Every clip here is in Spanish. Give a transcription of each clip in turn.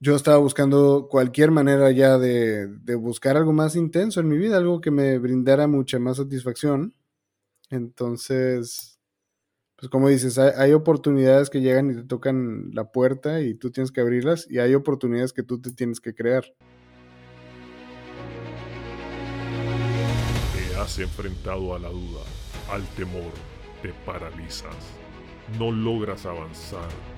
yo estaba buscando cualquier manera ya de, de, buscar algo más intenso en mi vida, algo que me brindara mucha más satisfacción. Entonces, pues como dices, hay, hay, oportunidades que llegan y te tocan la puerta y tú tienes que abrirlas y hay oportunidades que tú te tienes que crear. Te has enfrentado a la duda, al temor, te paralizas, no logras avanzar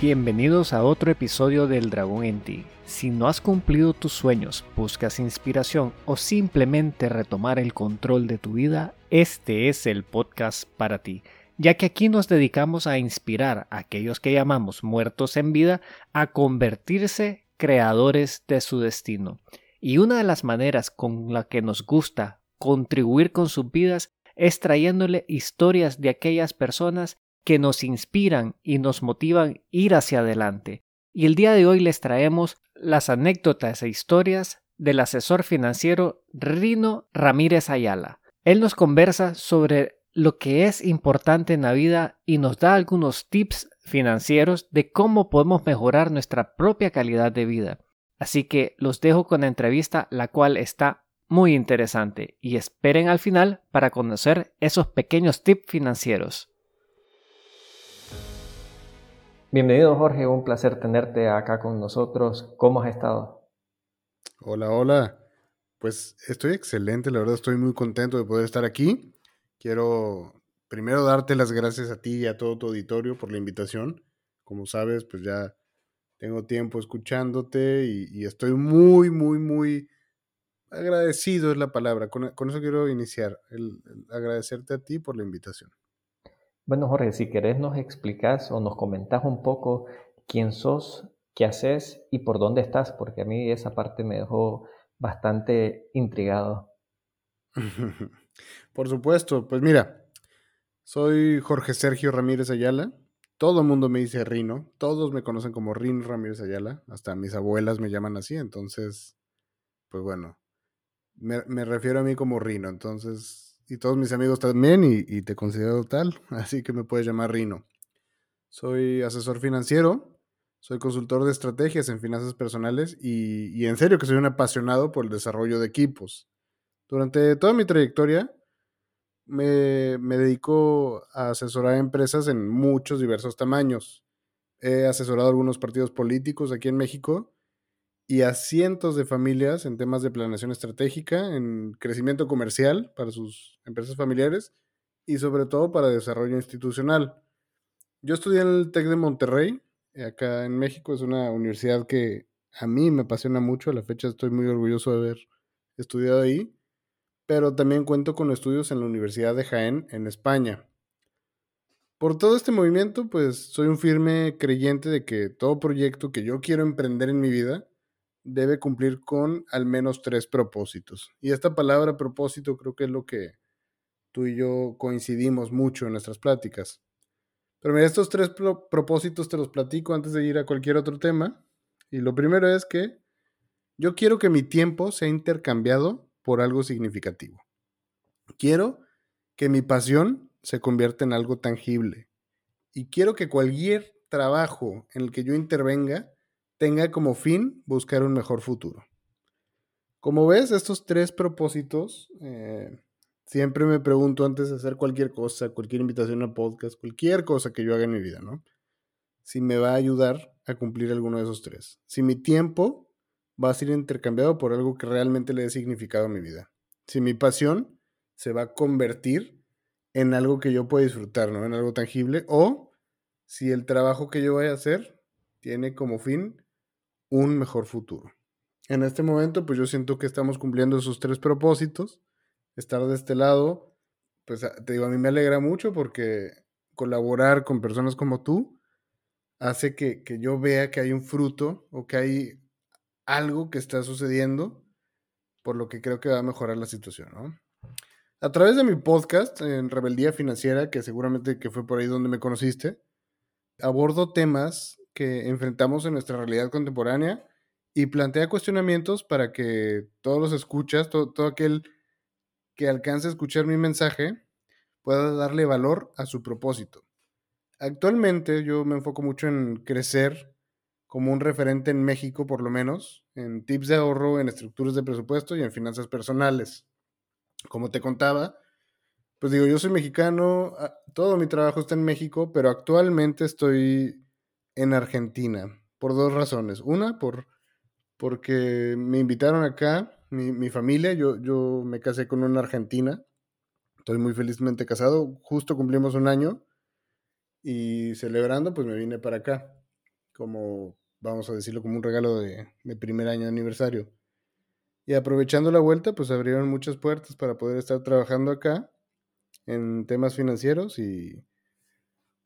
Bienvenidos a otro episodio del Dragón en ti. Si no has cumplido tus sueños, buscas inspiración o simplemente retomar el control de tu vida, este es el podcast para ti, ya que aquí nos dedicamos a inspirar a aquellos que llamamos muertos en vida a convertirse creadores de su destino. Y una de las maneras con la que nos gusta contribuir con sus vidas es trayéndole historias de aquellas personas que nos inspiran y nos motivan ir hacia adelante. Y el día de hoy les traemos las anécdotas e historias del asesor financiero Rino Ramírez Ayala. Él nos conversa sobre lo que es importante en la vida y nos da algunos tips financieros de cómo podemos mejorar nuestra propia calidad de vida. Así que los dejo con la entrevista, la cual está muy interesante, y esperen al final para conocer esos pequeños tips financieros. Bienvenido Jorge, un placer tenerte acá con nosotros. ¿Cómo has estado? Hola, hola. Pues estoy excelente, la verdad estoy muy contento de poder estar aquí. Quiero primero darte las gracias a ti y a todo tu auditorio por la invitación. Como sabes, pues ya tengo tiempo escuchándote y, estoy muy, muy, muy agradecido es la palabra. Con, eso quiero iniciar, el agradecerte a ti por la invitación. Bueno, Jorge, si querés nos explicas o nos comentás un poco quién sos, qué haces y por dónde estás, porque a mí esa parte me dejó bastante intrigado. por supuesto, pues mira, soy Jorge Sergio Ramírez Ayala. Todo el mundo me dice Rino, todos me conocen como Rino Ramírez Ayala, hasta mis abuelas me llaman así, entonces, pues bueno, me, me refiero a mí como Rino, entonces y todos mis amigos también y, te considero tal, así que me puedes llamar Rino. Soy asesor financiero, soy consultor de estrategias en finanzas personales y, en serio que soy un apasionado por el desarrollo de equipos. Durante toda mi trayectoria me, me dedico a asesorar empresas en muchos diversos tamaños. He asesorado a algunos partidos políticos aquí en México y a cientos de familias en temas de planeación estratégica, en crecimiento comercial para sus empresas familiares y sobre todo para desarrollo institucional. Yo estudié en el TEC de Monterrey, eh, acá en México, es una universidad que a mí me apasiona mucho, a la fecha estoy muy orgulloso de haber estudiado ahí, pero también cuento con estudios en la Universidad de Jaén, en España. Por todo este movimiento, pues soy un firme creyente de que todo proyecto que yo quiero emprender en mi vida, debe cumplir con al menos tres propósitos. Y esta palabra propósito creo que es lo que tú y yo coincidimos mucho en nuestras pláticas. Pero mira, estos tres propósitos te los platico antes de ir a cualquier otro tema. Y lo primero es que yo quiero que mi tiempo sea intercambiado por algo significativo. Quiero que mi pasión se convierta en algo tangible. Y quiero que cualquier trabajo en el que yo intervenga tenga como fin buscar un mejor futuro. Como ves, estos tres propósitos, eh, siempre me pregunto antes de hacer cualquier cosa, cualquier invitación a podcast, cualquier cosa que yo haga en mi vida, ¿no? Si me va a ayudar a cumplir alguno de esos tres. Si mi tiempo va a ser intercambiado por algo que realmente le dé significado a mi vida. Si mi pasión se va a convertir en algo que yo pueda disfrutar, ¿no? En algo tangible. O si el trabajo que yo vaya a hacer tiene como fin un mejor futuro. En este momento, pues yo siento que estamos cumpliendo esos tres propósitos. Estar de este lado, pues te digo, a mí me alegra mucho porque colaborar con personas como tú hace que, que yo vea que hay un fruto o que hay algo que está sucediendo, por lo que creo que va a mejorar la situación, ¿no? A través de mi podcast en Rebeldía Financiera, que seguramente que fue por ahí donde me conociste, abordo temas que enfrentamos en nuestra realidad contemporánea y plantea cuestionamientos para que todos los escuchas, todo, todo aquel que alcance a escuchar mi mensaje, pueda darle valor a su propósito. Actualmente yo me enfoco mucho en crecer como un referente en México, por lo menos, en tips de ahorro, en estructuras de presupuesto y en finanzas personales. Como te contaba, pues digo, yo soy mexicano, ah, todo mi trabajo está en México, pero actualmente estoy en Argentina por dos razones. Una, por, porque me invitaron acá, mi, mi familia, yo, yo me casé con una argentina, estoy muy felizmente casado, justo cumplimos un año y celebrando, pues me vine para acá, como, vamos a decirlo, como un regalo de, de primer año de aniversario. Y aprovechando la vuelta, pues abrieron muchas puertas para poder estar trabajando acá en temas financieros y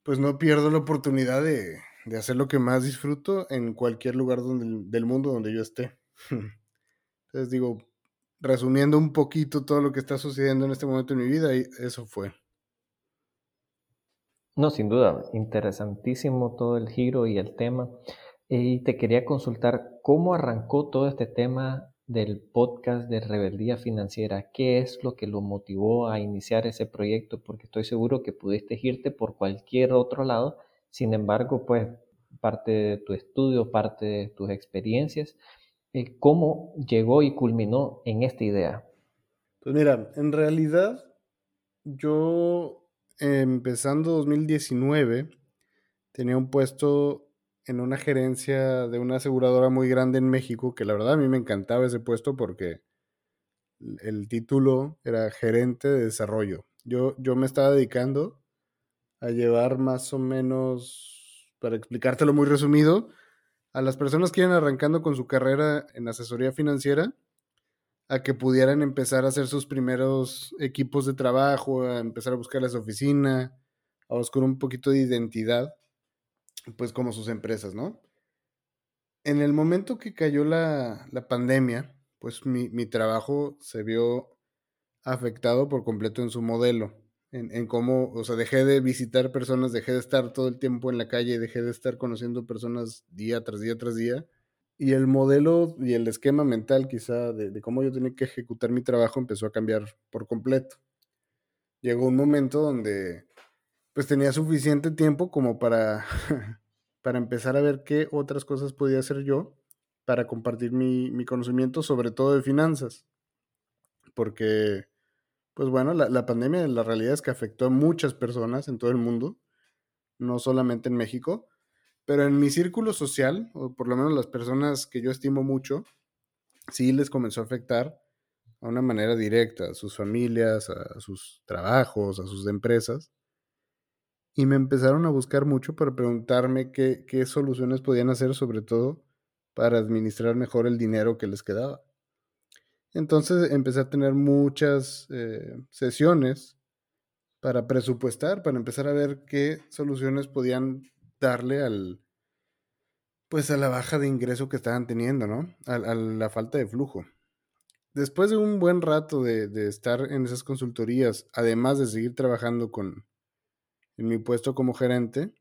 pues no pierdo la oportunidad de, de hacer lo que más disfruto en cualquier lugar donde, del mundo donde yo esté. Entonces digo, resumiendo un poquito todo lo que está sucediendo en este momento en mi vida, y eso fue. No, sin duda, interesantísimo todo el giro y el tema. Y te quería consultar cómo arrancó todo este tema del podcast de Rebeldía Financiera. ¿Qué es lo que lo motivó a iniciar ese proyecto? Porque estoy seguro que pudiste irte por cualquier otro lado. Sin embargo, pues parte de tu estudio, parte de tus experiencias, eh, ¿cómo llegó y culminó en esta idea? Pues mira, en realidad yo empezando 2019 tenía un puesto en una gerencia de una aseguradora muy grande en México, que la verdad a mí me encantaba ese puesto porque el título era gerente de desarrollo. Yo, yo me estaba dedicando a llevar más o menos, para explicártelo muy resumido, a las personas que iban arrancando con su carrera en asesoría financiera, a que pudieran empezar a hacer sus primeros equipos de trabajo, a empezar a buscar su oficina, a buscar un poquito de identidad pues como sus empresas, ¿no? En el momento que cayó la, pandemia, pues mi, trabajo se vio afectado por completo en su modelo, en, cómo, o sea, dejé de visitar personas, dejé de estar todo el tiempo en la calle, dejé de estar conociendo personas día tras día tras día, y el modelo y el esquema mental quizá de, de cómo yo tenía que ejecutar mi trabajo empezó a cambiar por completo. Llegó un momento donde pues tenía suficiente tiempo como para, para empezar a ver qué otras cosas podía hacer yo para compartir mi, conocimiento, sobre todo de finanzas. Porque, pues bueno, la, la, pandemia, la realidad es que afectó a muchas personas en todo el mundo, no solamente en México, pero en mi círculo social, o por lo menos las personas que yo estimo mucho, sí les comenzó a afectar a una manera directa, a sus familias, a sus trabajos, a sus empresas y me empezaron a buscar mucho para preguntarme qué, qué, soluciones podían hacer, sobre todo para administrar mejor el dinero que les quedaba. Entonces empecé a tener muchas eh, sesiones para presupuestar, para empezar a ver qué soluciones podían darle al, pues a la baja de ingreso que estaban teniendo, ¿no? A, a la falta de flujo. Después de un buen rato de, de estar en esas consultorías, además de seguir trabajando con, en mi puesto como gerente,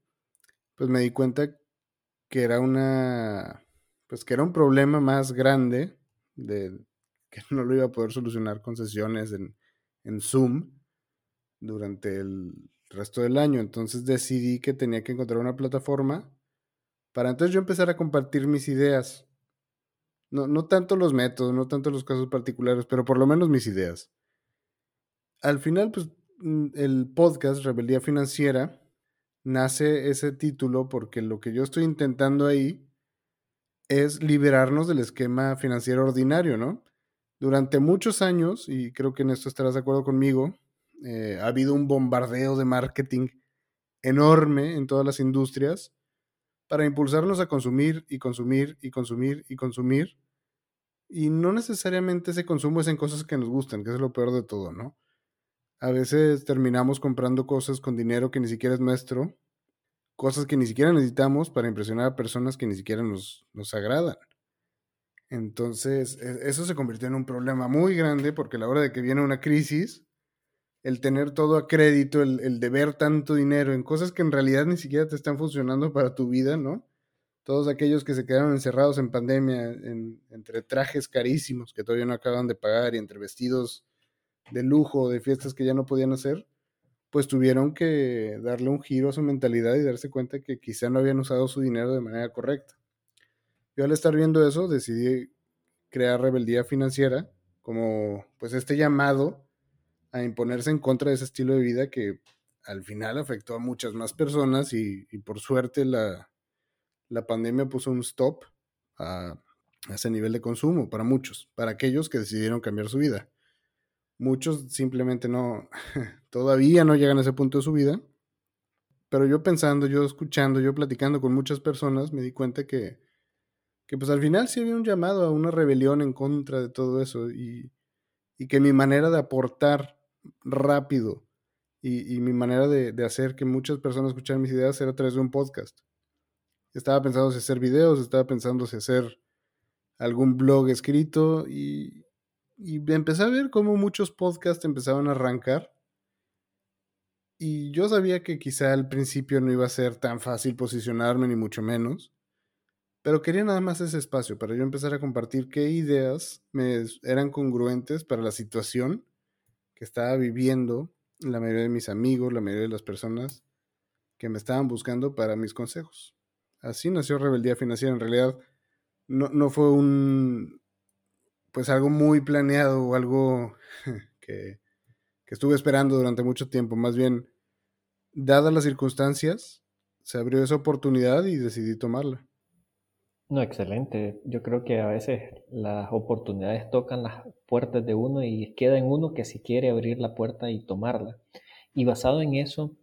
pues me di cuenta que era una, pues que era un problema más grande de que no lo iba a poder solucionar con sesiones en, en Zoom durante el resto del año. Entonces decidí que tenía que encontrar una plataforma para entonces yo empezar a compartir mis ideas. No, no tanto los métodos, no tanto los casos particulares, pero por lo menos mis ideas. Al final, pues Mm, el podcast Rebeldía Financiera nace ese título porque lo que yo estoy intentando ahí es liberarnos del esquema financiero ordinario, ¿no? Durante muchos años, y creo que en esto estarás de acuerdo conmigo, eh, ha habido un bombardeo de marketing enorme en todas las industrias para impulsarnos a consumir y consumir y consumir y consumir. Y no necesariamente ese consumo es en cosas que nos gustan, que es lo peor de todo, ¿no? A veces terminamos comprando cosas con dinero que ni siquiera es nuestro cosas que ni siquiera necesitamos para impresionar a personas que ni siquiera nos, nos agradan. Entonces, e, eso se convirtió en un problema muy grande porque a la hora de que viene una crisis, el tener todo a crédito, el, el deber tanto dinero en cosas que en realidad ni siquiera te están funcionando para tu vida, ¿no? Todos aquellos que se quedaron encerrados en pandemia, entre trajes carísimos que todavía no acaban de pagar y entre vestidos de lujo, de fiestas que ya no podían hacer, pues tuvieron que darle un giro a su mentalidad y darse cuenta que quizá no habían usado su dinero de manera correcta. Yo al estar viendo eso decidí crear rebeldía financiera como pues este llamado a imponerse en contra de ese estilo de vida que al final afectó a muchas más personas y, por suerte la, la, pandemia puso un stop a, a ese nivel de consumo para muchos, para aquellos que decidieron cambiar su vida. Muchos simplemente no, todavía no llegan a ese punto de su vida. Pero yo pensando, yo escuchando, yo platicando con muchas personas, me di cuenta que, que pues al final sí había un llamado a una rebelión en contra de todo eso y, y que mi manera de aportar rápido y, y mi manera de, hacer que muchas personas escucharan mis ideas era a través de un podcast. Estaba pensando si hacer videos, estaba pensando si hacer algún blog escrito y, y empecé a ver cómo muchos podcasts empezaban a arrancar. Y yo sabía que quizá al principio no iba a ser tan fácil posicionarme, ni mucho menos. Pero quería nada más ese espacio para yo empezar a compartir qué ideas me eran congruentes para la situación que estaba viviendo la mayoría de mis amigos, la mayoría de las personas que me estaban buscando para mis consejos. Así nació Rebeldía Financiera. En realidad, no, no fue un, pues algo muy planeado o algo que, que, estuve esperando durante mucho tiempo. Más bien, dadas las circunstancias, se abrió esa oportunidad y decidí tomarla. No, excelente. Yo creo que a veces las oportunidades tocan las puertas de uno y queda en uno que si quiere abrir la puerta y tomarla. Y basado en eso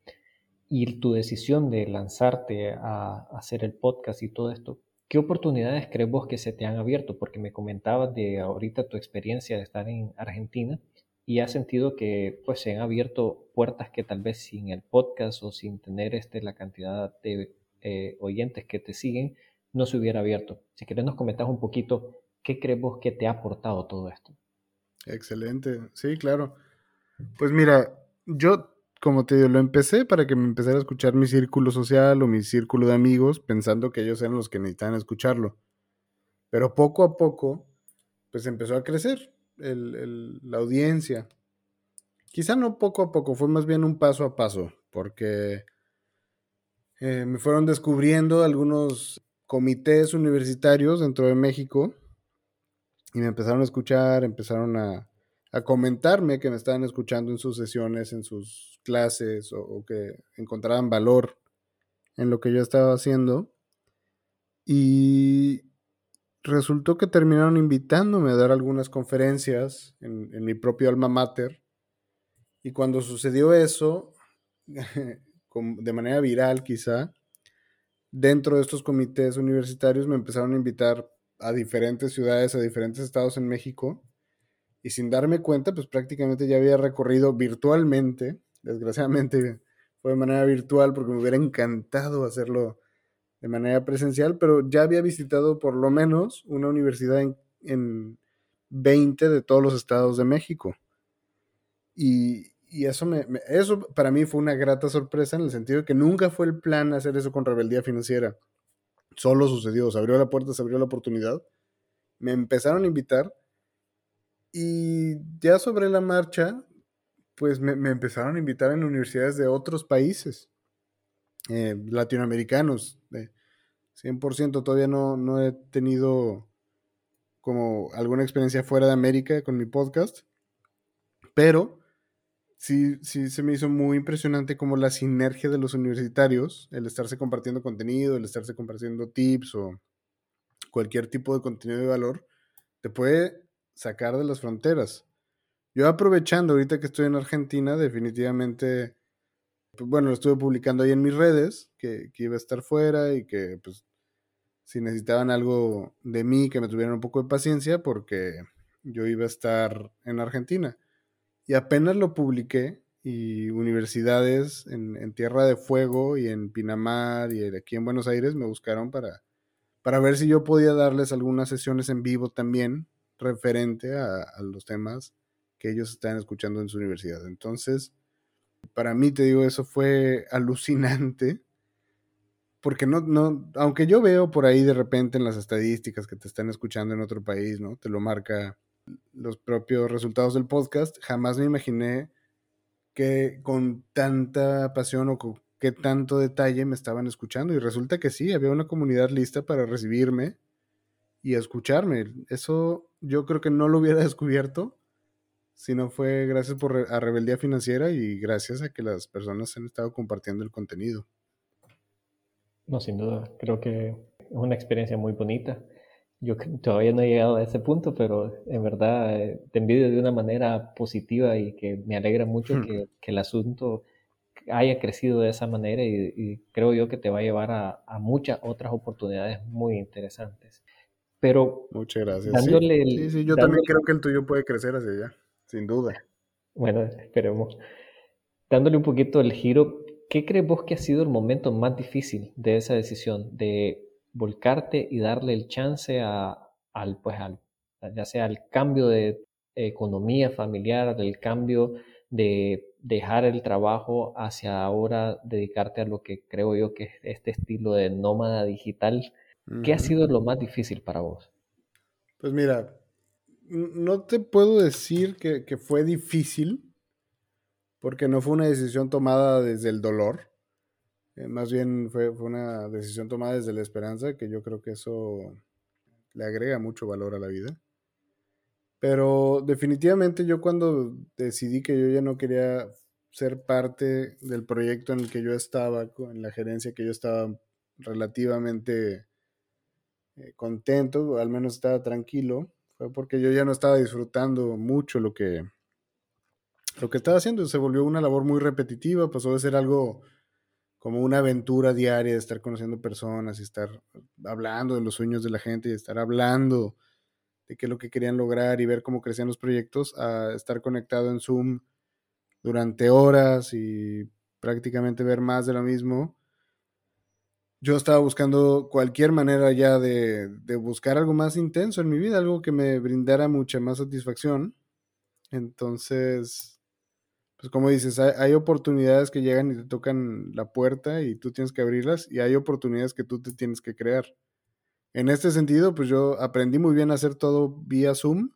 y tu decisión de lanzarte a hacer el podcast y todo esto, ¿Qué oportunidades crees vos que se te han abierto? Porque me comentabas de ahorita tu experiencia de estar en Argentina y has sentido que pues se han abierto puertas que tal vez sin el podcast o sin tener este, la cantidad de eh, oyentes que te siguen no se hubiera abierto. Si querés nos comentas un poquito qué crees vos que te ha aportado todo esto. Excelente, sí, claro. Pues mira, yo como te digo, lo empecé para que me empezara a escuchar mi círculo social o mi círculo de amigos, pensando que ellos eran los que necesitaban escucharlo. Pero poco a poco, pues empezó a crecer la audiencia. Quizá no poco a poco, fue más bien un paso a paso, porque eh, me fueron descubriendo algunos comités universitarios dentro de México y me empezaron a escuchar, empezaron a, comentarme que me estaban escuchando en sus sesiones, en sus clases o, que encontraban valor en lo que yo estaba haciendo. Y resultó que terminaron invitándome a dar algunas conferencias en, en mi propio alma mater. Y cuando sucedió eso, de manera viral quizá, dentro de estos comités universitarios me empezaron a invitar a diferentes ciudades, a diferentes estados en México y sin darme cuenta, pues prácticamente ya había recorrido virtualmente, desgraciadamente fue de manera virtual porque me hubiera encantado hacerlo de manera presencial, pero ya había visitado por lo menos una universidad en, en 20 de todos los estados de México. Y, y eso, me, eso para mí fue una grata sorpresa en el sentido de que nunca fue el plan hacer eso con rebeldía financiera. Solo sucedió, se abrió la puerta, se abrió la oportunidad. Me empezaron a invitar y ya sobre la marcha, pues me, empezaron a invitar en universidades de otros países, eh, latinoamericanos. 100% todavía no, no he tenido como alguna experiencia fuera de América con mi podcast, pero sí, sí se me hizo muy impresionante como la sinergia de los universitarios, el estarse compartiendo contenido, el estarse compartiendo tips o cualquier tipo de contenido de valor, te puede sacar de las fronteras. Yo aprovechando ahorita que estoy en Argentina, definitivamente, pues, bueno, lo estuve publicando ahí en mis redes, que, iba a estar fuera y que pues si necesitaban algo de mí, que me tuvieran un poco de paciencia, porque yo iba a estar en Argentina. Y apenas lo publiqué, y universidades en, Tierra de Fuego y en Pinamar y aquí en Buenos Aires me buscaron para, para ver si yo podía darles algunas sesiones en vivo también referente a, a los temas que ellos están escuchando en su universidad. Entonces, para mí, te digo, eso fue alucinante. Porque no, no, aunque yo veo por ahí de repente en las estadísticas que te están escuchando en otro país, ¿no? Te lo marca los propios resultados del podcast, jamás me imaginé que con tanta pasión o con qué tanto detalle me estaban escuchando. Y resulta que sí, había una comunidad lista para recibirme y escucharme. Eso yo creo que no lo hubiera descubierto si no fue gracias por a Rebeldía Financiera y gracias a que las personas han estado compartiendo el contenido. No, sin duda, creo que es una experiencia muy bonita. Yo todavía no he llegado a ese punto, pero en verdad eh, te envidio de una manera positiva y que me alegra mucho hmm. que, el asunto haya crecido de esa manera y, creo yo que te va a llevar a, muchas otras oportunidades muy interesantes. Pero muchas gracias. sí, sí, yo también creo que el tuyo puede crecer hacia allá, sin duda. Bueno, esperemos. Dándole un poquito el giro, ¿qué crees vos que ha sido el momento más difícil de esa decisión de volcarte y darle el chance a, al, pues, al, ya sea al cambio de economía familiar, del cambio de dejar el trabajo hacia ahora dedicarte a lo que creo yo que es este estilo de nómada digital. ¿Qué ha sido lo más difícil para vos? Pues mira, no te puedo decir que, que fue difícil, porque no fue una decisión tomada desde el dolor. Eh, más bien fue, una decisión tomada desde la esperanza, que yo creo que eso le agrega mucho valor a la vida. Pero definitivamente yo cuando decidí que yo ya no quería ser parte del proyecto en el que yo estaba, en la gerencia que yo estaba relativamente eh, contento, al menos estaba tranquilo, fue porque yo ya no estaba disfrutando mucho lo que, lo que estaba haciendo. Se volvió una labor muy repetitiva, pasó de ser algo como una aventura diaria de estar conociendo personas y estar hablando de los sueños de la gente y estar hablando de qué es lo que querían lograr y ver cómo crecían los proyectos, a estar conectado en Zoom durante horas y prácticamente ver más de lo mismo. Yo estaba buscando cualquier manera ya de, de buscar algo más intenso en mi vida, algo que me brindara mucha más satisfacción. Entonces, pues como dices, hay, oportunidades que llegan y te tocan la puerta y tú tienes que abrirlas y hay oportunidades que tú te tienes que crear. En este sentido, pues yo aprendí muy bien a hacer todo vía Zoom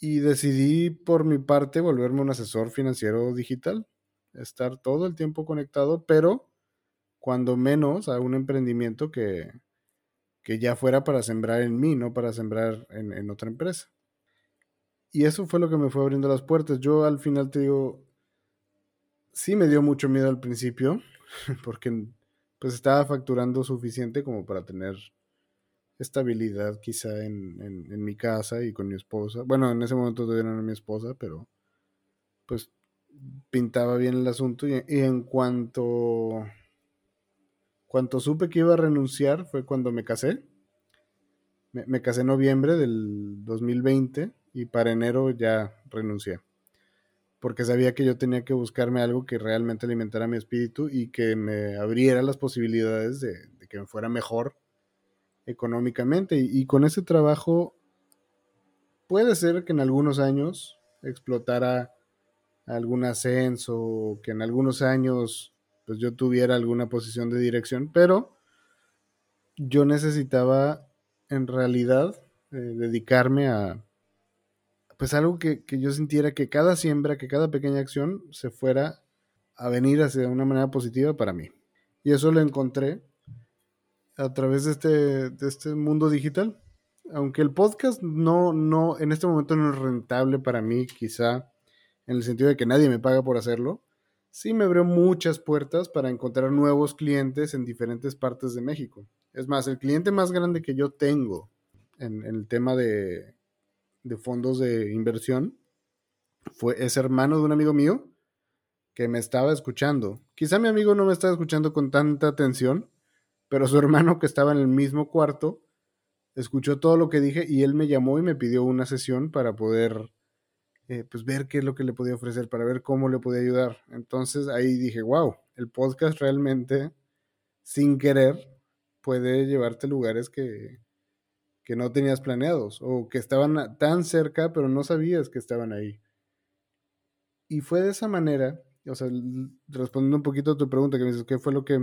y decidí por mi parte volverme un asesor financiero digital, estar todo el tiempo conectado, pero cuando menos a un emprendimiento que, que ya fuera para sembrar en mí, no para sembrar en, en otra empresa. Y eso fue lo que me fue abriendo las puertas. Yo al final te digo, sí me dio mucho miedo al principio, porque pues estaba facturando suficiente como para tener estabilidad quizá en, en, mi casa y con mi esposa. Bueno, en ese momento todavía no era mi esposa, pero pues pintaba bien el asunto y, en cuanto, cuanto supe que iba a renunciar fue cuando me casé. Me, me casé en noviembre del 2020 y para enero ya renuncié. Porque sabía que yo tenía que buscarme algo que realmente alimentara mi espíritu y que me abriera las posibilidades de, que me fuera mejor económicamente. Y, con ese trabajo puede ser que en algunos años explotara algún ascenso que en algunos años pues yo tuviera alguna posición de dirección, pero yo necesitaba en realidad eh, dedicarme a, pues algo que, yo sintiera que cada siembra, que cada pequeña acción se fuera a venir hacia una manera positiva para mí. Y eso lo encontré a través de este, de este mundo digital. Aunque el podcast no, no, en este momento no es rentable para mí, quizá en el sentido de que nadie me paga por hacerlo, sí me abrió muchas puertas para encontrar nuevos clientes en diferentes partes de México. Es más, el cliente más grande que yo tengo en el tema de, de fondos de inversión. Fue, es hermano de un amigo mío que me estaba escuchando. Quizá mi amigo no me estaba escuchando con tanta atención, pero su hermano que estaba en el mismo cuarto escuchó todo lo que dije y él me llamó y me pidió una sesión para poder eh, pues ver qué es lo que le podía ofrecer, para ver cómo le podía ayudar. Entonces ahí dije, wow, el podcast realmente, sin querer, puede llevarte lugares que, que no tenías planeados o que estaban tan cerca, pero no sabías que estaban ahí. Y fue de esa manera, o sea, respondiendo un poquito a tu pregunta, que me dices, ¿qué fue lo que,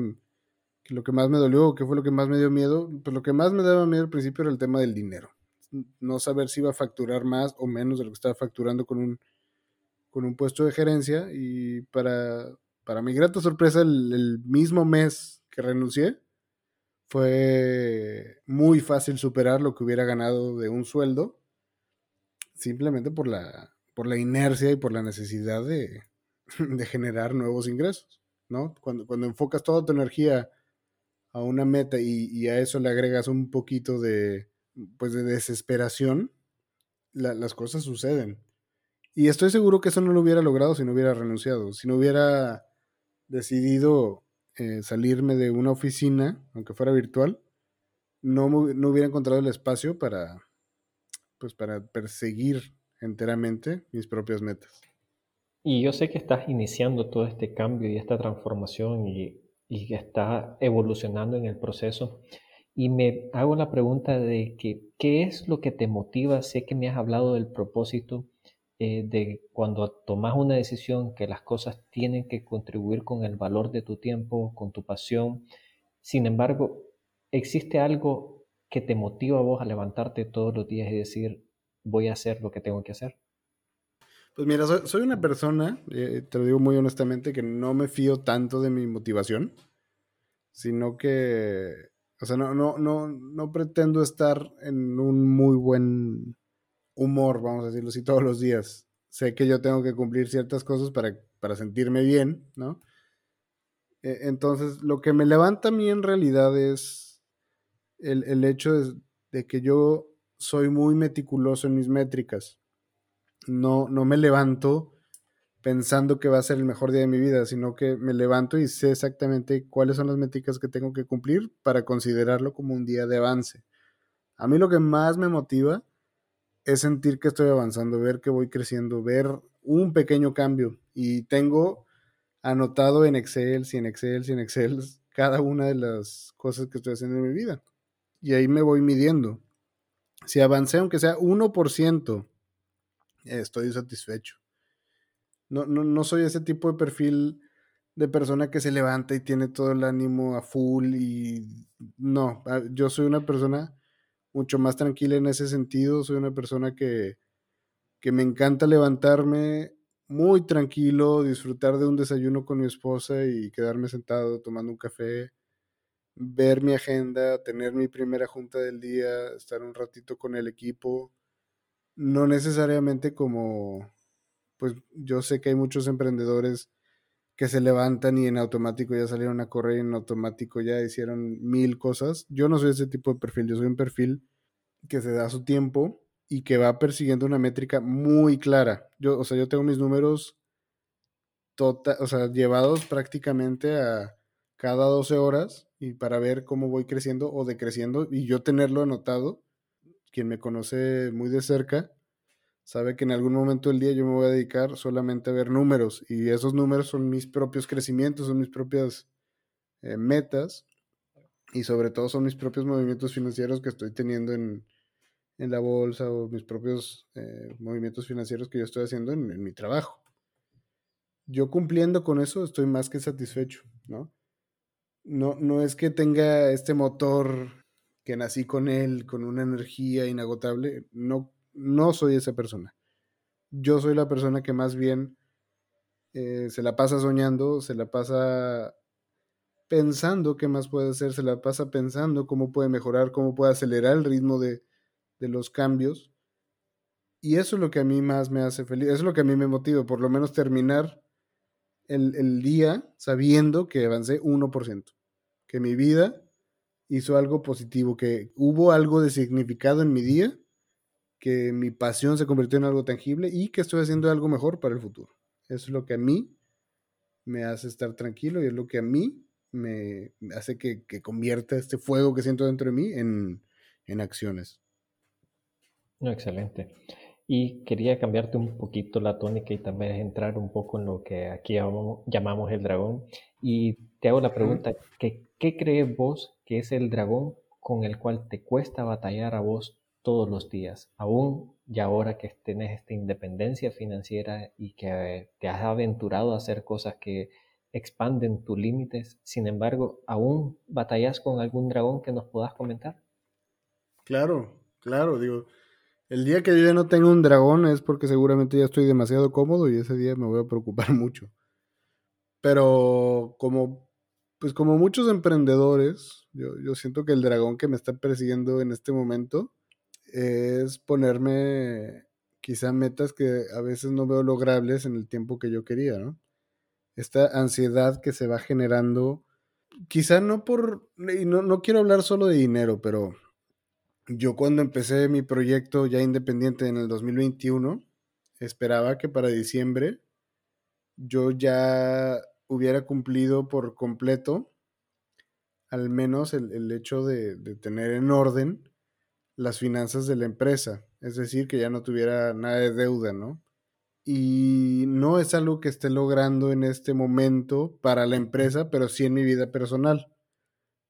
lo que más me dolió? ¿Qué fue lo que más me dio miedo? Pues lo que más me daba miedo al principio era el tema del dinero no saber si iba a facturar más o menos de lo que estaba facturando con un, con un puesto de gerencia y para, para mi grata sorpresa el, mismo mes que renuncié fue muy fácil superar lo que hubiera ganado de un sueldo simplemente por la, por la inercia y por la necesidad de, generar nuevos ingresos, ¿no? Cuando, cuando enfocas toda tu energía a una meta y a eso le agregas un poquito de, pues de desesperación, las cosas suceden. Y estoy seguro que eso no lo hubiera logrado si no hubiera renunciado, si no hubiera decidido eh, salirme de una oficina, aunque fuera virtual, no, no hubiera encontrado el espacio para, pues para perseguir enteramente mis propias metas. Y yo sé que estás iniciando todo este cambio y esta transformación y, y que está evolucionando en el proceso. Y me hago la pregunta de que, ¿qué es lo que te motiva? Sé que me has hablado del propósito eh, de cuando tomas una decisión que las cosas tienen que contribuir con el valor de tu tiempo, con tu pasión. Sin embargo, ¿existe algo que te motiva a vos a levantarte todos los días y decir, voy a hacer lo que tengo que hacer? Pues mira, soy, una persona, eh, te lo digo muy honestamente, que no me fío tanto de mi motivación, sino que o sea, no, no, no, no pretendo estar en un muy buen humor, vamos a decirlo así, todos los días. Sé que yo tengo que cumplir ciertas cosas para, para sentirme bien, ¿no? E, entonces, lo que me levanta a mí en realidad es el, el hecho de, de, que yo soy muy meticuloso en mis métricas. No, no me levanto pensando que va a ser el mejor día de mi vida, sino que me levanto y sé exactamente cuáles son las métricas que tengo que cumplir para considerarlo como un día de avance. A mí lo que más me motiva es sentir que estoy avanzando, ver que voy creciendo, ver un pequeño cambio. Y tengo anotado en Excel, si en Excel, si en Excel, cada una de las cosas que estoy haciendo en mi vida. Y ahí me voy midiendo. Si avancé, aunque sea 1%, estoy satisfecho. No, no, no soy ese tipo de perfil de persona que se levanta y tiene todo el ánimo a full y no, ah, yo soy una persona mucho más tranquila en ese sentido, soy una persona que, que me encanta levantarme muy tranquilo, disfrutar de un desayuno con mi esposa y quedarme sentado tomando un café, ver mi agenda, tener mi primera junta del día, estar un ratito con el equipo, no necesariamente como pues yo sé que hay muchos emprendedores que se levantan y en automático ya salieron a correr, en automático ya hicieron mil cosas. Yo no soy ese tipo de perfil, yo soy un perfil que se da su tiempo y que va persiguiendo una métrica muy clara. Yo, o sea, yo tengo mis números tota, o sea, llevados prácticamente a cada 12 horas y para ver cómo voy creciendo o decreciendo y yo tenerlo anotado. Quien me conoce muy de cerca sabe que en algún momento del día yo me voy a dedicar solamente a ver números y esos números son mis propios crecimientos, son mis propias eh, metas y sobre todo son mis propios movimientos financieros que estoy teniendo en, la bolsa o mis propios eh, movimientos financieros que yo estoy haciendo en, en, mi trabajo. Yo cumpliendo con eso estoy más que satisfecho, ¿no? No, no es que tenga este motor que nací con él, con una energía inagotable, no no soy esa persona. Yo soy la persona que más bien eh, se la pasa soñando, se la pasa pensando qué más puede hacer, se la pasa pensando cómo puede mejorar, cómo puede acelerar el ritmo de, los cambios. Y eso es lo que a mí más me hace feliz, eso es lo que a mí me motiva, por lo menos terminar el, el día sabiendo que avancé 1%, que mi vida hizo algo positivo, que hubo algo de significado en mi día que mi pasión se convirtió en algo tangible y que estoy haciendo algo mejor para el futuro. Eso es lo que a mí me hace estar tranquilo y es lo que a mí me hace que, convierta este fuego que siento dentro de mí en, acciones. No, excelente. Y quería cambiarte un poquito la tónica y también entrar un poco en lo que aquí llamamos, el dragón. Y te hago la pregunta, ¿qué, ¿qué crees vos que es el dragón con el cual te cuesta batallar a vos todos los días, aún y ahora que tenés esta independencia financiera y que te has aventurado a hacer cosas que expanden tus límites, sin embargo, ¿aún batallas con algún dragón que nos puedas comentar? Claro, claro, digo, el día que yo ya no tenga un dragón es porque seguramente ya estoy demasiado cómodo y ese día me voy a preocupar mucho. Pero como, pues como muchos emprendedores, yo, yo siento que el dragón que me está persiguiendo en este momento es ponerme quizá metas que a veces no veo logrables en el tiempo que yo quería, ¿no? Esta ansiedad que se va generando, quizá no por, y no, no quiero hablar solo de dinero, pero yo cuando empecé mi proyecto ya independiente en el 2021, esperaba que para diciembre yo ya hubiera cumplido por completo al menos el, hecho de, tener en orden las finanzas de la empresa, es decir, que ya no tuviera nada de deuda, ¿no? Y no es algo que esté logrando en este momento para la empresa, pero sí en mi vida personal.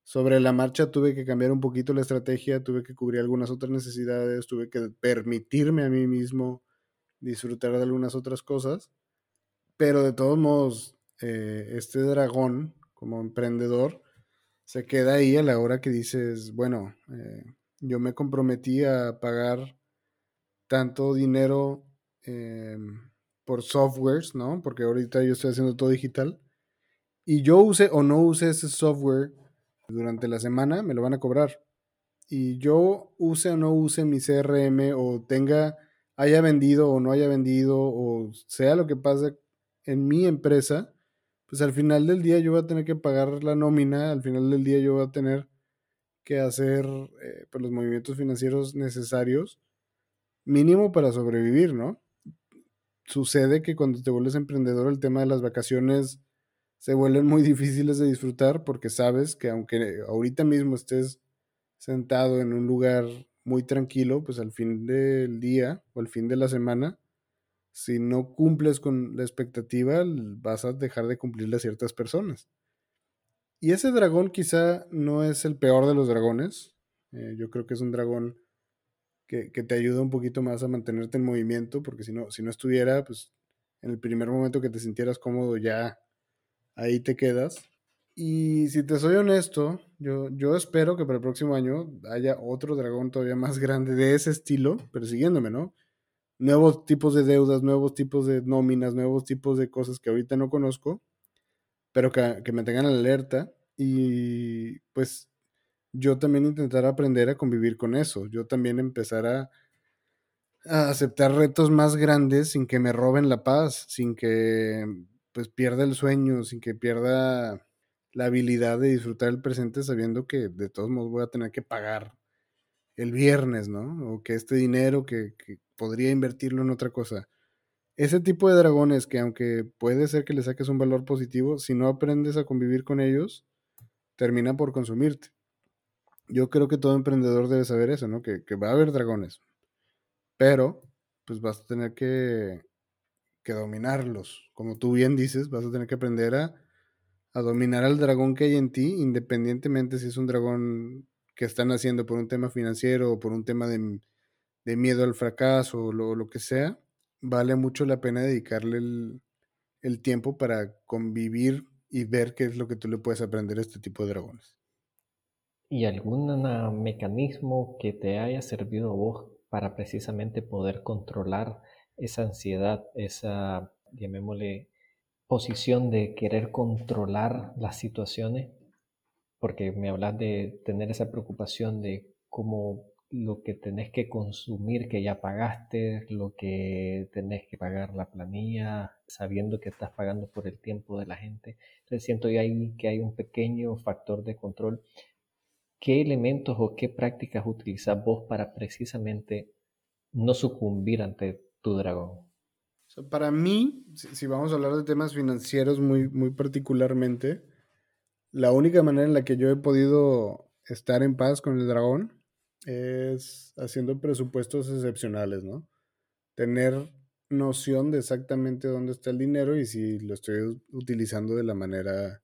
Sobre la marcha tuve que cambiar un poquito la estrategia, tuve que cubrir algunas otras necesidades, tuve que permitirme a mí mismo disfrutar de algunas otras cosas, pero de todos modos, eh, este dragón como emprendedor se queda ahí a la hora que dices, bueno, eh, yo me comprometí a pagar tanto dinero em, por softwares, ¿no? Porque ahorita yo estoy haciendo todo digital. Y yo use o no use ese software durante la semana, me lo van a cobrar. Y yo use o no use mi CRM o tenga, haya vendido o no haya vendido o sea lo que pase en mi empresa, pues al final del día yo voy a tener que pagar la nómina, al final del día yo voy a tener que hacer eh, pues, los movimientos financieros necesarios, mínimo para sobrevivir, ¿no? Sucede que cuando te vuelves emprendedor el tema de las vacaciones se vuelven muy difíciles de disfrutar porque sabes que aunque ahorita mismo estés sentado en un lugar muy tranquilo, pues al fin del día o al fin de la semana, si no cumples con la expectativa, vas a dejar de cumplirle a ciertas personas. Y ese dragón quizá no es el peor de los dragones. Eh, yo creo que es un dragón que, te ayuda un poquito más a mantenerte en movimiento, porque si no, si no estuviera, pues en el primer momento que te sintieras cómodo, ya ahí te quedas. Y si te soy honesto, yo, yo espero que para el próximo año haya otro dragón todavía más grande de ese estilo, persiguiéndome, ¿no? Nuevos tipos de deudas, nuevos tipos de nóminas, nuevos tipos de cosas que ahorita no conozco pero que, me tengan alerta y pues yo también intentar aprender a convivir con eso, yo también empezar a, aceptar retos más grandes sin que me roben la paz, sin que pues pierda el sueño, sin que pierda la habilidad de disfrutar el presente sabiendo que de todos modos voy a tener que pagar el viernes, ¿no? O que este dinero que podría invertirlo en otra cosa ese tipo de dragones que aunque puede ser que le saques un valor positivo, si no aprendes a convivir con ellos, termina por consumirte. Yo creo que todo emprendedor debe saber eso, ¿no? Que, va a haber dragones. Pero, pues vas a tener que, que dominarlos. Como tú bien dices, vas a tener que aprender a, a dominar al dragón que hay en ti, independientemente si es un dragón que están haciendo por un tema financiero o por un tema de, de miedo al fracaso o lo que sea vale mucho la pena dedicarle el, tiempo para convivir y ver qué es lo que tú le puedes aprender a este tipo de dragones. ¿Y algún mecanismo que te haya servido a vos para precisamente poder controlar esa ansiedad, esa, llamémosle, posición de querer controlar las situaciones? Porque me hablas de tener esa preocupación de cómo lo que tenés que consumir que ya pagaste, lo que tenés que pagar la planilla, sabiendo que estás pagando por el tiempo de la gente. Entonces siento ahí que hay un pequeño factor de control. ¿Qué elementos o qué prácticas utilizas vos para precisamente no sucumbir ante tu dragón? para mí, si vamos a hablar de temas financieros muy, muy particularmente, la única manera en la que yo he podido estar en paz con el dragón es haciendo presupuestos excepcionales, ¿no? tener noción de exactamente dónde está el dinero y si lo estoy utilizando de la manera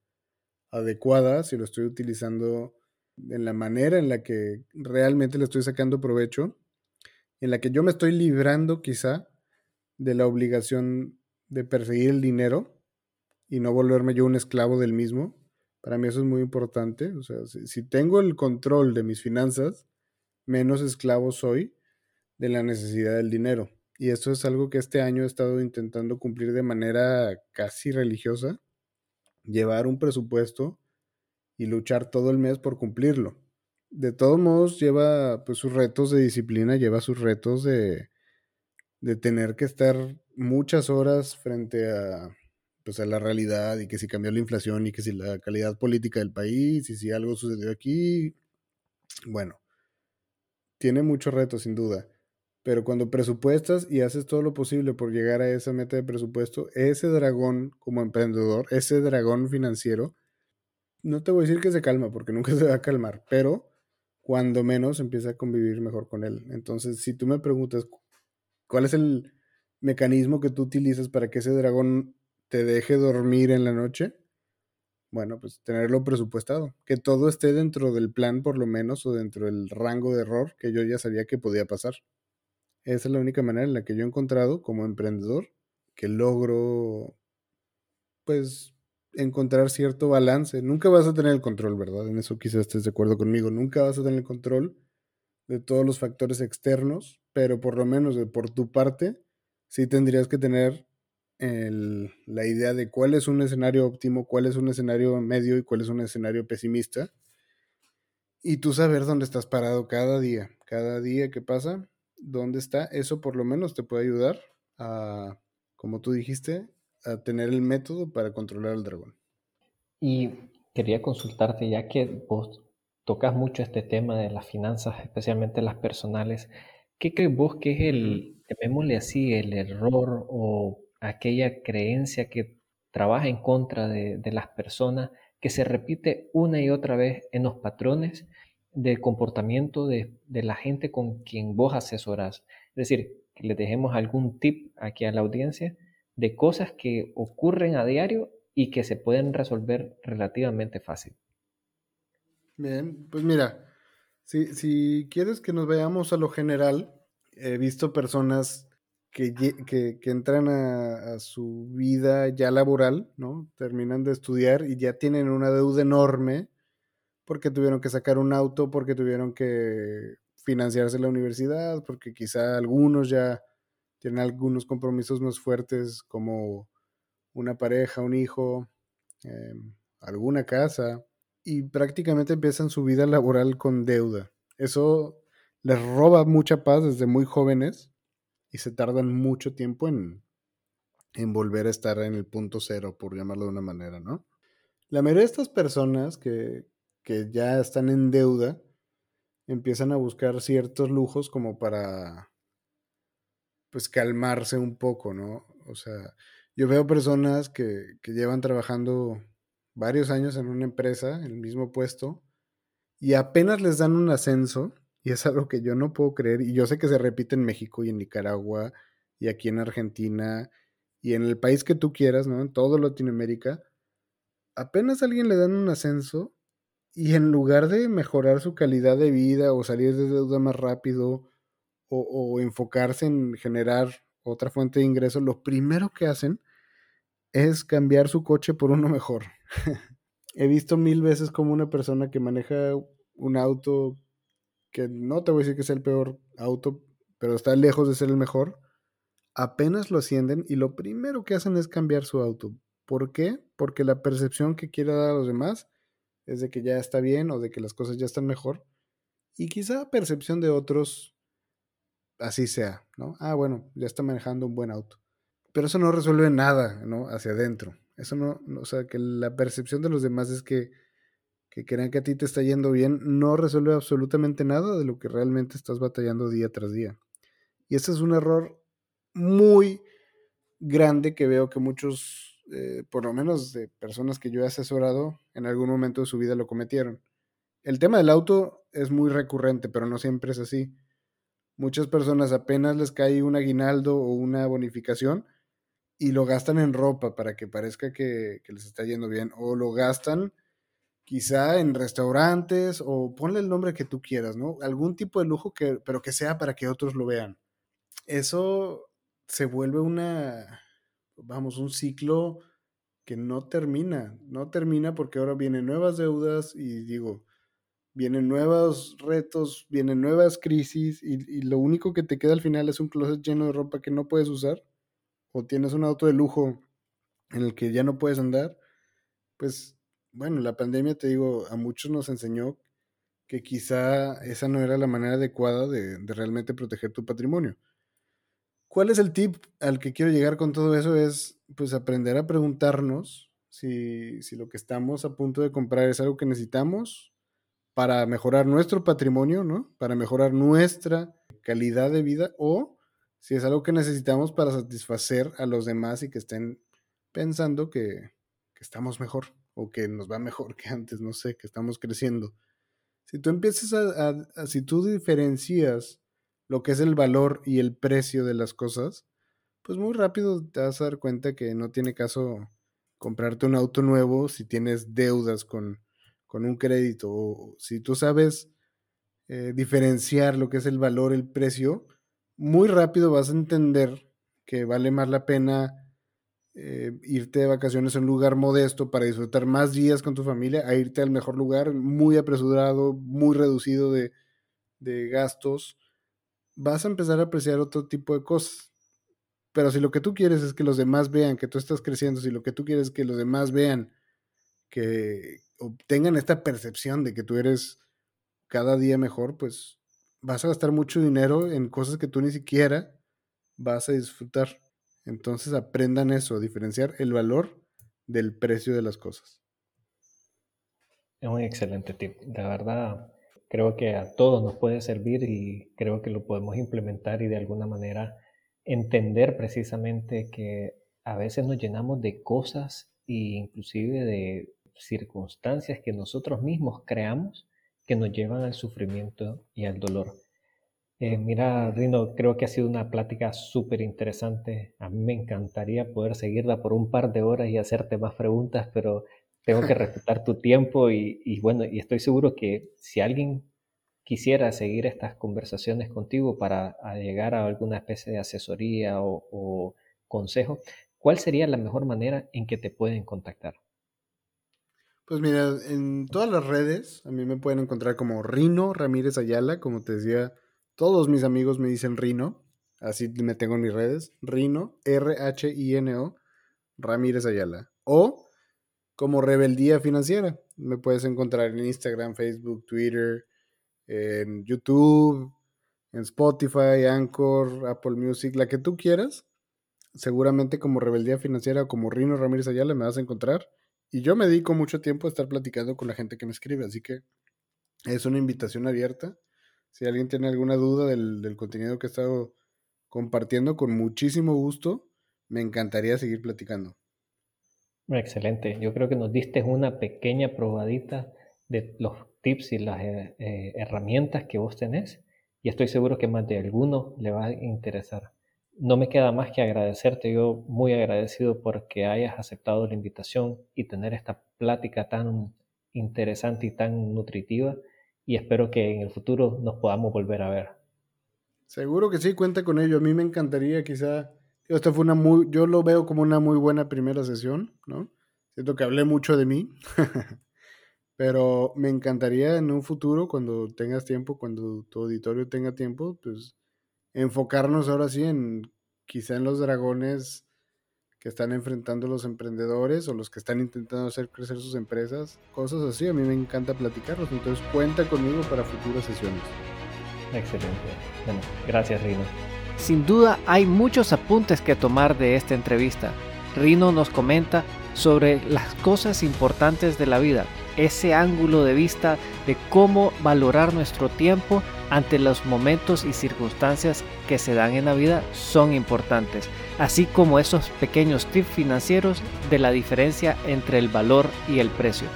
adecuada, si lo estoy utilizando en la manera en la que realmente le estoy sacando provecho, en la que yo me estoy librando quizá de la obligación de perseguir el dinero y no volverme yo un esclavo del mismo. Para mí eso es muy importante. O sea, si, tengo el control de mis finanzas, menos esclavo soy de la necesidad del dinero. Y esto es algo que este año he estado intentando cumplir de manera casi religiosa. Llevar un presupuesto y luchar todo el mes por cumplirlo. De todos modos, lleva pues, sus retos de disciplina, lleva sus retos de, de tener que estar muchas horas frente a, pues, a la realidad y que si cambió la inflación y que si la calidad política del país y si algo sucedió aquí. Bueno, tiene muchos retos sin duda. Pero cuando presupuestas y haces todo lo posible por llegar a esa meta de presupuesto, ese dragón como emprendedor, ese dragón financiero, no te voy a decir que se calma, porque nunca se va a calmar, pero cuando menos empieza a convivir mejor con él. Entonces, si tú me preguntas cuál es el mecanismo que tú utilizas para que ese dragón te deje dormir en la noche, bueno, pues tenerlo presupuestado, que todo esté dentro del plan por lo menos o dentro del rango de error que yo ya sabía que podía pasar. Esa es la única manera en la que yo he encontrado como emprendedor que logro pues encontrar cierto balance. Nunca vas a tener el control, ¿verdad? En eso quizás estés de acuerdo conmigo. Nunca vas a tener el control de todos los factores externos, pero por lo menos de por tu parte, sí tendrías que tener la idea de cuál es un escenario óptimo, cuál es un escenario medio y cuál es un escenario pesimista. Y tú saber dónde estás parado cada día, cada día que pasa, dónde está, eso por lo menos te puede ayudar a, como tú dijiste, a tener el método para controlar al dragón. Y quería consultarte, ya que vos tocas mucho este tema de las finanzas, especialmente las personales, ¿qué crees vos que es el, llamémosle así, el error o aquella creencia que trabaja en contra de, las personas, que se repite una y otra vez en los patrones de comportamiento de, la gente con quien vos asesoras? Es decir, que le dejemos algún tip aquí a la audiencia de cosas que ocurren a diario y que se pueden resolver relativamente fácil. Bien, pues mira, si, si quieres que nos veamos a lo general, he visto personas que, que, entran a, a, su vida ya laboral, ¿no? Terminan de estudiar y ya tienen una deuda enorme porque tuvieron que sacar un auto, porque tuvieron que financiarse la universidad, porque quizá algunos ya tienen algunos compromisos más fuertes como una pareja, un hijo, em, alguna casa, y prácticamente empiezan su vida laboral con deuda. Eso les roba mucha paz desde muy jóvenes y se tardan mucho tiempo en, volver a estar en el punto cero, por llamarlo de una manera, ¿no? La mayoría de estas personas que, que ya están en deuda empiezan a buscar ciertos lujos como para pues calmarse un poco, ¿no? O sea, yo veo personas que, que llevan trabajando varios años en una empresa, en el mismo puesto, y apenas les dan un ascenso, y es algo que yo no puedo creer, y yo sé que se repite en México y en Nicaragua, y aquí en Argentina, y en el país que tú quieras, ¿no? En todo Latinoamérica, apenas a alguien le dan un ascenso, y en lugar de mejorar su calidad de vida o salir de deuda más rápido, o, enfocarse en generar otra fuente de ingresos, lo primero que hacen es cambiar su coche por uno mejor. He visto mil veces como una persona que maneja un auto que no te voy a decir que es el peor auto, pero está lejos de ser el mejor, apenas lo ascienden y lo primero que hacen es cambiar su auto. ¿Por qué? Porque la percepción que quiere dar a los demás es de que ya está bien o de que las cosas ya están mejor. Y quizá percepción de otros así sea, ¿no? Ah, bueno, ya está manejando un buen auto. Pero eso no resuelve nada, ¿no? Hacia adentro. Eso no, o sea, que la percepción de los demás es que, que crean que a ti te está yendo bien, no resuelve absolutamente nada de lo que realmente estás batallando día tras día. Y ese es un error muy grande que veo que muchos, eh, por lo menos de personas que yo he asesorado, en algún momento de su vida lo cometieron. El tema del auto es muy recurrente, pero no siempre es así Muchas personas apenas les cae un aguinaldo o una bonificación y lo gastan en ropa para que parezca que, les está yendo bien. O lo gastan quizá en restaurantes o ponle el nombre que tú quieras, ¿no? Algún tipo de lujo que, pero que sea para que otros lo vean. Eso se vuelve una, vamos, un ciclo que no termina, no termina porque ahora vienen nuevas deudas y digo, vienen nuevos retos, vienen nuevas crisis y, lo único que te queda al final es un closet lleno de ropa que no puedes usar o tienes un auto de lujo en el que ya no puedes andar, pues bueno, la pandemia, te digo, a muchos nos enseñó que quizá esa no era la manera adecuada de, realmente proteger tu patrimonio. ¿Cuál es el tip al que quiero llegar con todo eso? Es pues aprender a preguntarnos si, si lo que estamos a punto de comprar es algo que necesitamos para mejorar nuestro patrimonio, ¿no? Para mejorar nuestra calidad de vida o si es algo que necesitamos para satisfacer a los demás y que estén pensando que, estamos mejor o que nos va mejor que antes, no sé, que estamos creciendo. Si tú empiezas a si tú diferencias lo que es el valor y el precio de las cosas, pues muy rápido te vas a dar cuenta que no tiene caso comprarte un auto nuevo si tienes deudas con, con un crédito o si tú sabes eh, diferenciar lo que es el valor, el precio, muy rápido vas a entender que vale más la pena eh, irte de vacaciones a un lugar modesto para disfrutar más días con tu familia a irte al mejor lugar, muy apresurado, muy reducido de, de gastos vas a empezar a apreciar otro tipo de cosas. Pero si lo que tú quieres es que los demás vean que tú estás creciendo, si lo que tú quieres es que los demás vean que obtengan esta percepción de que tú eres cada día mejor, pues vas a gastar mucho dinero en cosas que tú ni siquiera vas a disfrutar. Entonces aprendan eso, diferenciar el valor del precio de las cosas. Es un excelente tip. De verdad, creo que a todos nos puede servir y creo que lo podemos implementar y de alguna manera entender precisamente que a veces nos llenamos de cosas e inclusive de circunstancias que nosotros mismos creamos que nos llevan al sufrimiento y al dolor. Eh, mira, Rino, creo que ha sido una plática súper interesante. A mí me encantaría poder seguirla por un par de horas y hacerte más preguntas, pero tengo que respetar tu tiempo y, bueno, y estoy seguro que si alguien quisiera seguir estas conversaciones contigo para llegar a alguna especie de asesoría o, o, consejo, ¿cuál sería la mejor manera en que te pueden contactar? Pues mira, en todas las redes a mí me pueden encontrar como Rino Ramírez Ayala, como te decía, todos mis amigos me dicen Rino, así me tengo en mis redes, Rino, R-H-I-N-O, Ramírez Ayala. O como Rebeldía Financiera. Me puedes encontrar en Instagram, Facebook, Twitter, en YouTube, en Spotify, Anchor, Apple Music, la que tú quieras. Seguramente como Rebeldía Financiera o como Rino Ramírez Ayala me vas a encontrar. Y yo me dedico mucho tiempo a estar platicando con la gente que me escribe, así que es una invitación abierta. Si alguien tiene alguna duda del, del contenido que he estado compartiendo, con muchísimo gusto, me encantaría seguir platicando. Excelente. Yo creo que nos diste una pequeña probadita de los tips y las eh, eh, herramientas que vos tenés y estoy seguro que más de alguno le va a interesar. No me queda más que agradecerte, yo muy agradecido porque hayas aceptado la invitación y tener esta plática tan interesante y tan nutritiva y espero que en el futuro nos podamos volver a ver. Seguro que sí, cuenta con ello. A mí me encantaría quizá esta fue una muy, yo lo veo como una muy buena primera sesión, ¿no? Siento que hablé mucho de mí, pero me encantaría en un futuro, cuando tengas tiempo, cuando tu auditorio tenga tiempo, pues enfocarnos ahora sí en quizá en los dragones que están enfrentando los emprendedores o los que están intentando hacer crecer sus empresas, cosas así. A mí me encanta platicarlos, entonces cuenta conmigo para futuras sesiones. Excelente. Bueno, gracias Rino. Sin duda hay muchos apuntes que tomar de esta entrevista. Rino nos comenta sobre las cosas importantes de la vida, ese ángulo de vista de cómo valorar nuestro tiempo ante los momentos y circunstancias que se dan en la vida son importantes, así como esos pequeños tips financieros de la diferencia entre el valor y el precio.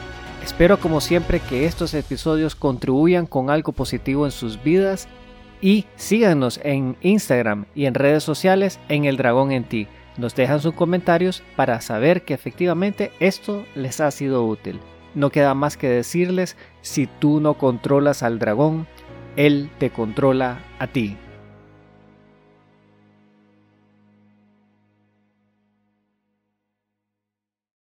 Espero como siempre que estos episodios contribuyan con algo positivo en sus vidas Y síganos en Instagram y en redes sociales en El Dragón en Ti. Nos dejan sus comentarios para saber que efectivamente esto les ha sido útil. No queda más que decirles, si tú no controlas al dragón, él te controla a ti.